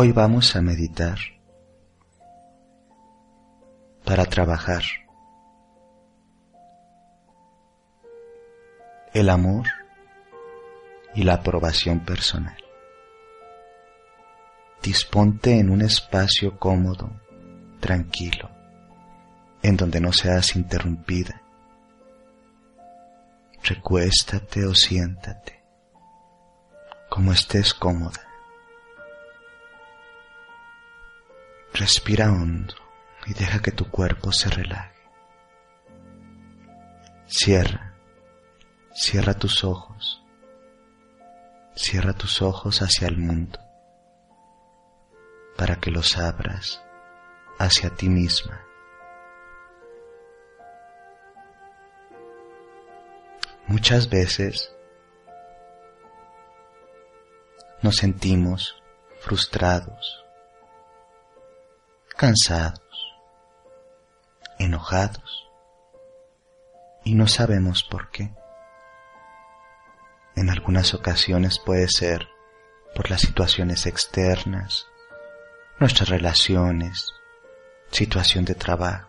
Hoy vamos a meditar para trabajar el amor y la aprobación personal. Disponte en un espacio cómodo, tranquilo, en donde no seas interrumpida. Recuéstate o siéntate, como estés cómoda. Respira hondo y deja que tu cuerpo se relaje. Cierra, cierra tus ojos, cierra tus ojos hacia el mundo para que los abras hacia ti misma. Muchas veces nos sentimos frustrados, cansados, enojados y no sabemos por qué. En algunas ocasiones puede ser por las situaciones externas, nuestras relaciones, situación de trabajo.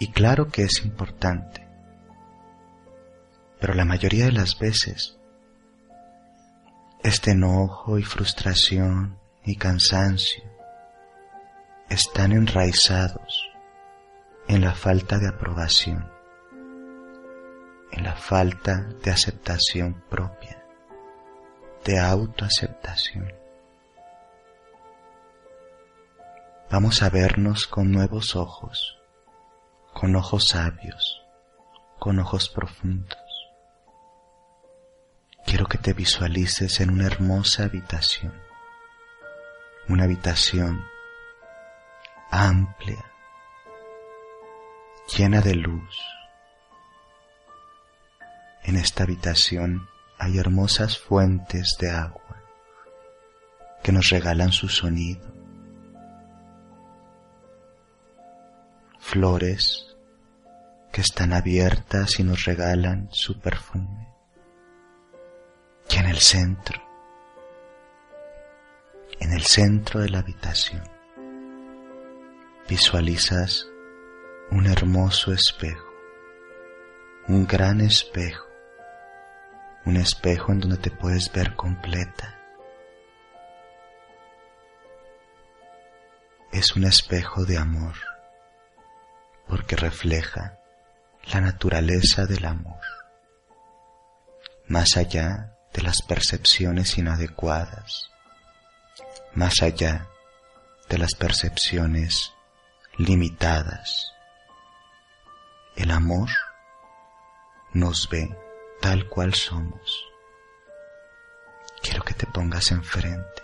Y claro que es importante, pero la mayoría de las veces este enojo y frustración y cansancio están enraizados en la falta de aprobación, en la falta de aceptación propia, de autoaceptación. Vamos a vernos con nuevos ojos, con ojos sabios, con ojos profundos. Quiero que te visualices en una hermosa habitación, una habitación amplia, llena de luz. En esta habitación hay hermosas fuentes de agua que nos regalan su sonido. Flores que están abiertas y nos regalan su perfume. Y en el centro, en el centro de la habitación, visualizas un hermoso espejo, un gran espejo, un espejo en donde te puedes ver completa. Es un espejo de amor, porque refleja la naturaleza del amor, más allá de las percepciones inadecuadas, más allá de las percepciones limitadas. El amor nos ve tal cual somos. Quiero que te pongas enfrente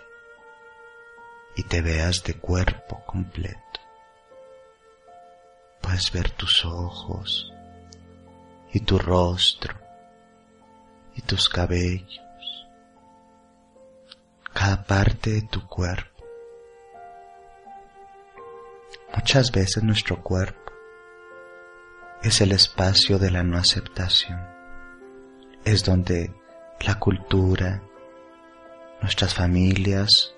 y te veas de cuerpo completo. Puedes ver tus ojos y tu rostro y tus cabellos, cada parte de tu cuerpo Muchas veces nuestro cuerpo es el espacio de la no aceptación. Es donde la cultura, nuestras familias,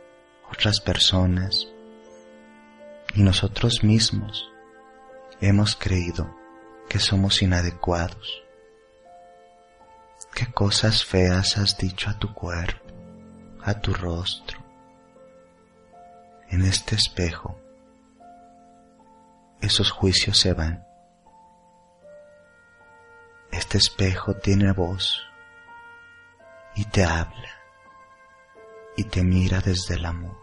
otras personas y nosotros mismos hemos creído que somos inadecuados. ¿Qué cosas feas has dicho a tu cuerpo, a tu rostro? En este espejo esos juicios se van. Este espejo tiene voz y te habla y te mira desde el amor,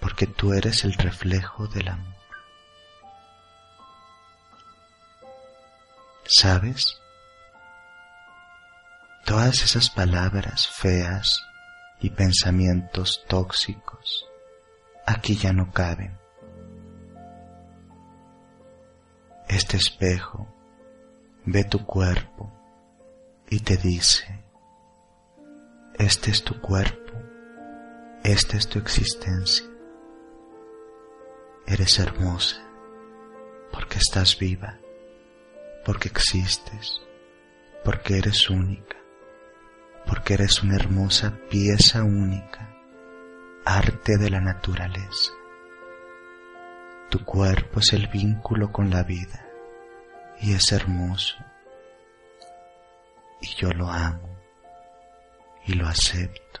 porque tú eres el reflejo del amor. ¿Sabes? Todas esas palabras feas y pensamientos tóxicos aquí ya no caben. Este espejo ve tu cuerpo y te dice, este es tu cuerpo, esta es tu existencia. Eres hermosa porque estás viva, porque existes, porque eres única, porque eres una hermosa pieza única, arte de la naturaleza. Tu cuerpo es el vínculo con la vida y es hermoso. Y yo lo amo y lo acepto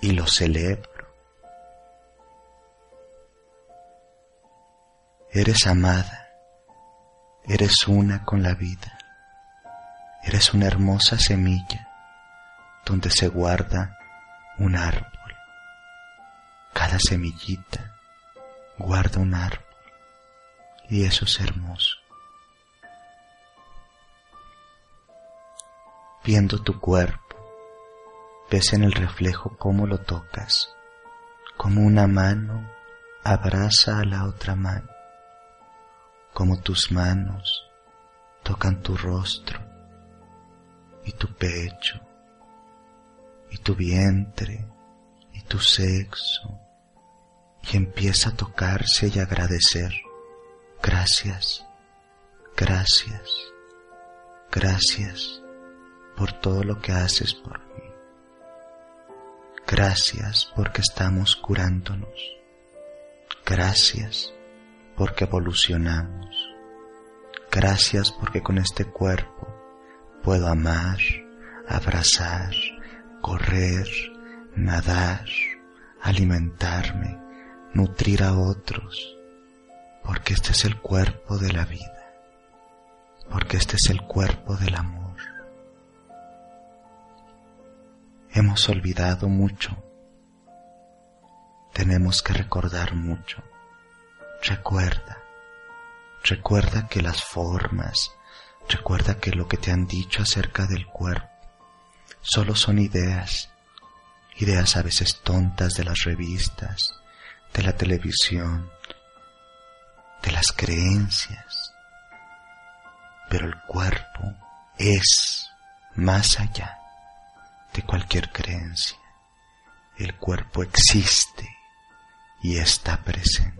y lo celebro. Eres amada, eres una con la vida, eres una hermosa semilla donde se guarda un árbol. Cada semillita guarda un árbol. Y eso es hermoso. Viendo tu cuerpo, ves en el reflejo cómo lo tocas, como una mano abraza a la otra mano, como tus manos tocan tu rostro y tu pecho y tu vientre y tu sexo y empieza a tocarse y agradecer. Gracias, gracias, gracias por todo lo que haces por mí. Gracias porque estamos curándonos. Gracias porque evolucionamos. Gracias porque con este cuerpo puedo amar, abrazar, correr, nadar, alimentarme, nutrir a otros, porque este es el cuerpo de la vida, porque este es el cuerpo del amor. Hemos olvidado mucho, tenemos que recordar mucho. Recuerda, recuerda que las formas, recuerda que lo que te han dicho acerca del cuerpo solo son ideas, ideas a veces tontas de las revistas, de la televisión, de las creencias. Pero el cuerpo es más allá de cualquier creencia. El cuerpo existe y está presente.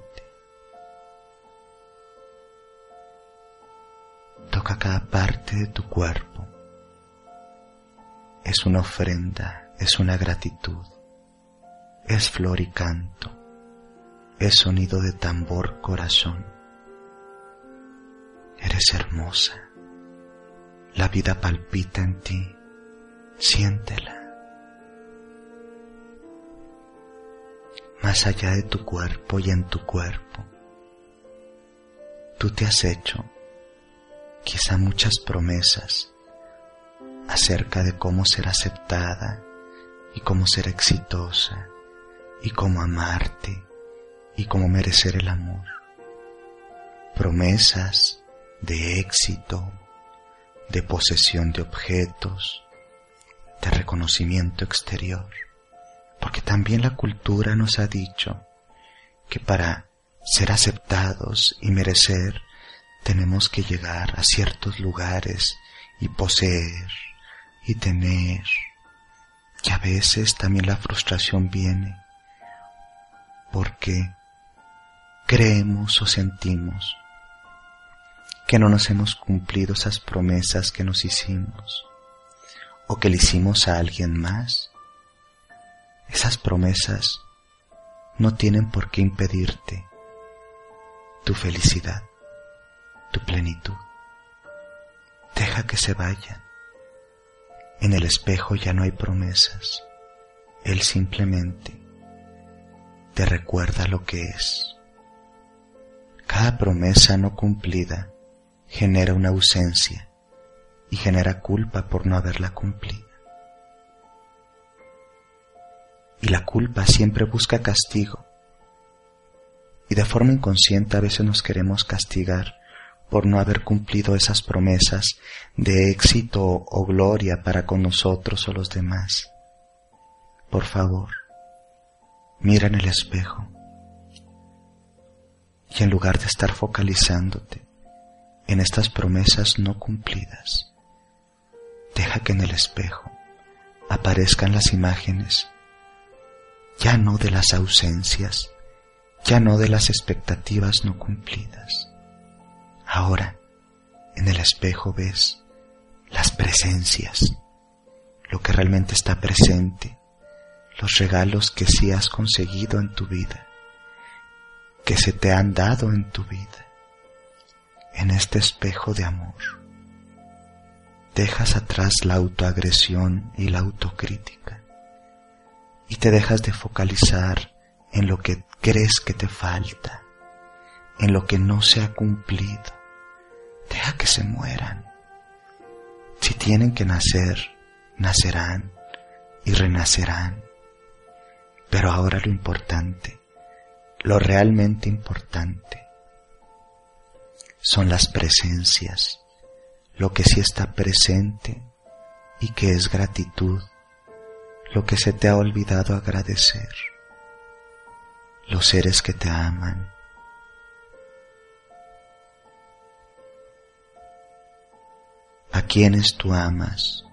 Toca cada parte de tu cuerpo. Es una ofrenda, es una gratitud, es flor y canto es sonido de tambor corazón. Eres hermosa. La vida palpita en ti. Siéntela. Más allá de tu cuerpo y en tu cuerpo, tú te has hecho quizá muchas promesas acerca de cómo ser aceptada y cómo ser exitosa y cómo amarte y cómo merecer el amor. Promesas de éxito, de posesión de objetos, de reconocimiento exterior. Porque también la cultura nos ha dicho que para ser aceptados y merecer tenemos que llegar a ciertos lugares y poseer y tener. Y a veces también la frustración viene porque creemos o sentimos que no nos hemos cumplido esas promesas que nos hicimos o que le hicimos a alguien más, esas promesas no tienen por qué impedirte tu felicidad, tu plenitud. Deja que se vayan. En el espejo ya no hay promesas. Él simplemente te recuerda lo que es. Cada promesa no cumplida genera una ausencia y genera culpa por no haberla cumplido. Y la culpa siempre busca castigo. Y de forma inconsciente a veces nos queremos castigar por no haber cumplido esas promesas de éxito o gloria para con nosotros o los demás. Por favor, mira en el espejo y en lugar de estar focalizándote en estas promesas no cumplidas, deja que en el espejo aparezcan las imágenes, ya no de las ausencias, ya no de las expectativas no cumplidas. Ahora, en el espejo ves las presencias, lo que realmente está presente, los regalos que sí has conseguido en tu vida, que se te han dado en tu vida, en este espejo de amor. Dejas atrás la autoagresión y la autocrítica y te dejas de focalizar en lo que crees que te falta, en lo que no se ha cumplido. Deja que se mueran. Si tienen que nacer, nacerán y renacerán. Pero ahora lo importante, lo realmente importante, son las presencias, lo que sí está presente y que es gratitud, lo que se te ha olvidado agradecer, los seres que te aman, a quienes tú amas,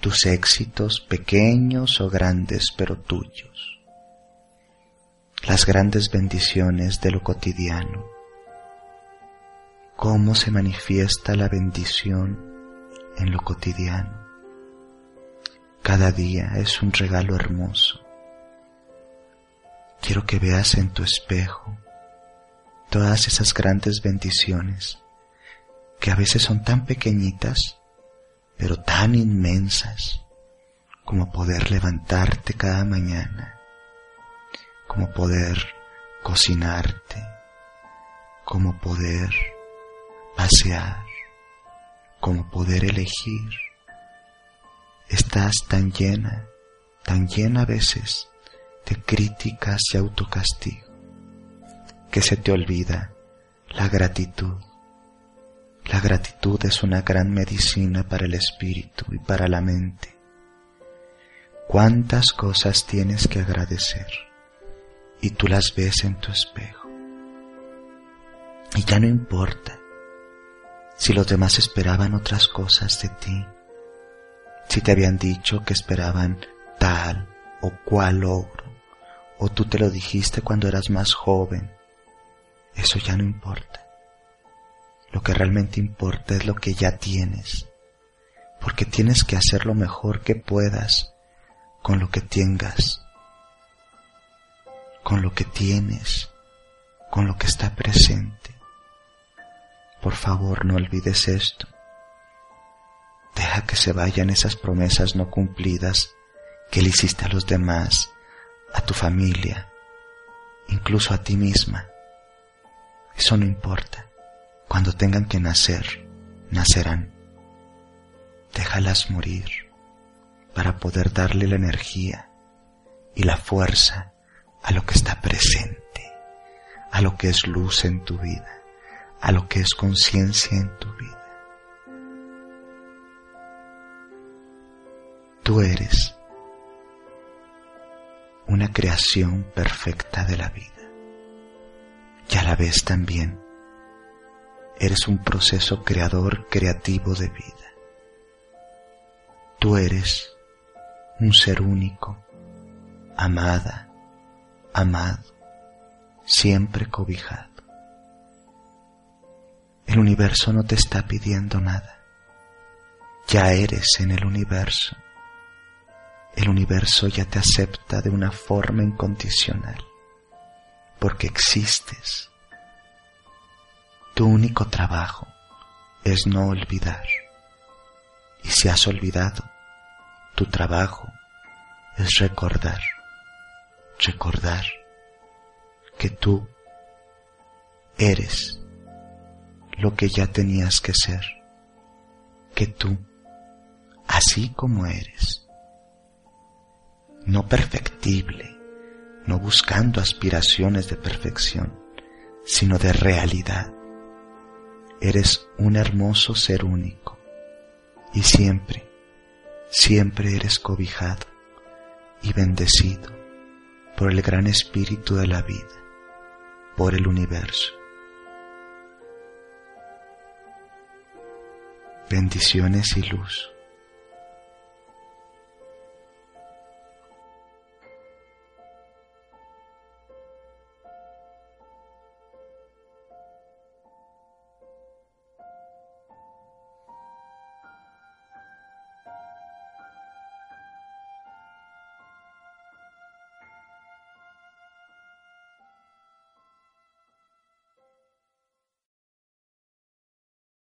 tus éxitos pequeños o grandes pero tuyos, las grandes bendiciones de lo cotidiano, cómo se manifiesta la bendición en lo cotidiano. Cada día es un regalo hermoso. Quiero que veas en tu espejo todas esas grandes bendiciones que a veces son tan pequeñitas, pero tan inmensas, como poder levantarte cada mañana, como poder cocinarte, como poder pasear, como poder elegir. Estás tan llena, tan llena a veces de críticas y autocastigo, que se te olvida la gratitud la gratitud es una gran medicina para el espíritu y para la mente. ¿Cuántas cosas tienes que agradecer? Y tú las ves en tu espejo. Y ya no importa si los demás esperaban otras cosas de ti, si te habían dicho que esperaban tal o cual logro, o tú te lo dijiste cuando eras más joven, eso ya no importa. Lo que realmente importa es lo que ya tienes, porque tienes que hacer lo mejor que puedas con lo que tengas, con lo que tienes, con lo que está presente. Por favor, no olvides esto. Deja que se vayan esas promesas no cumplidas que le hiciste a los demás, a tu familia, incluso a ti misma. Eso no importa. Cuando tengan que nacer, nacerán. Déjalas morir para poder darle la energía y la fuerza a lo que está presente, a lo que es luz en tu vida, a lo que es conciencia en tu vida. Tú eres una creación perfecta de la vida y a la vez también eres un proceso creador creativo de vida. Tú eres un ser único, amada, amado, siempre cobijado. El universo no te está pidiendo nada. Ya eres en el universo. El universo ya te acepta de una forma incondicional, porque existes tu único trabajo es no olvidar. Y si has olvidado, tu trabajo es recordar, recordar que tú eres lo que ya tenías que ser, que tú, así como eres, no perfectible, no buscando aspiraciones de perfección, sino de realidad, Eres un hermoso ser único y siempre, siempre eres cobijado y bendecido por el gran espíritu de la vida, por el universo. Bendiciones y luz.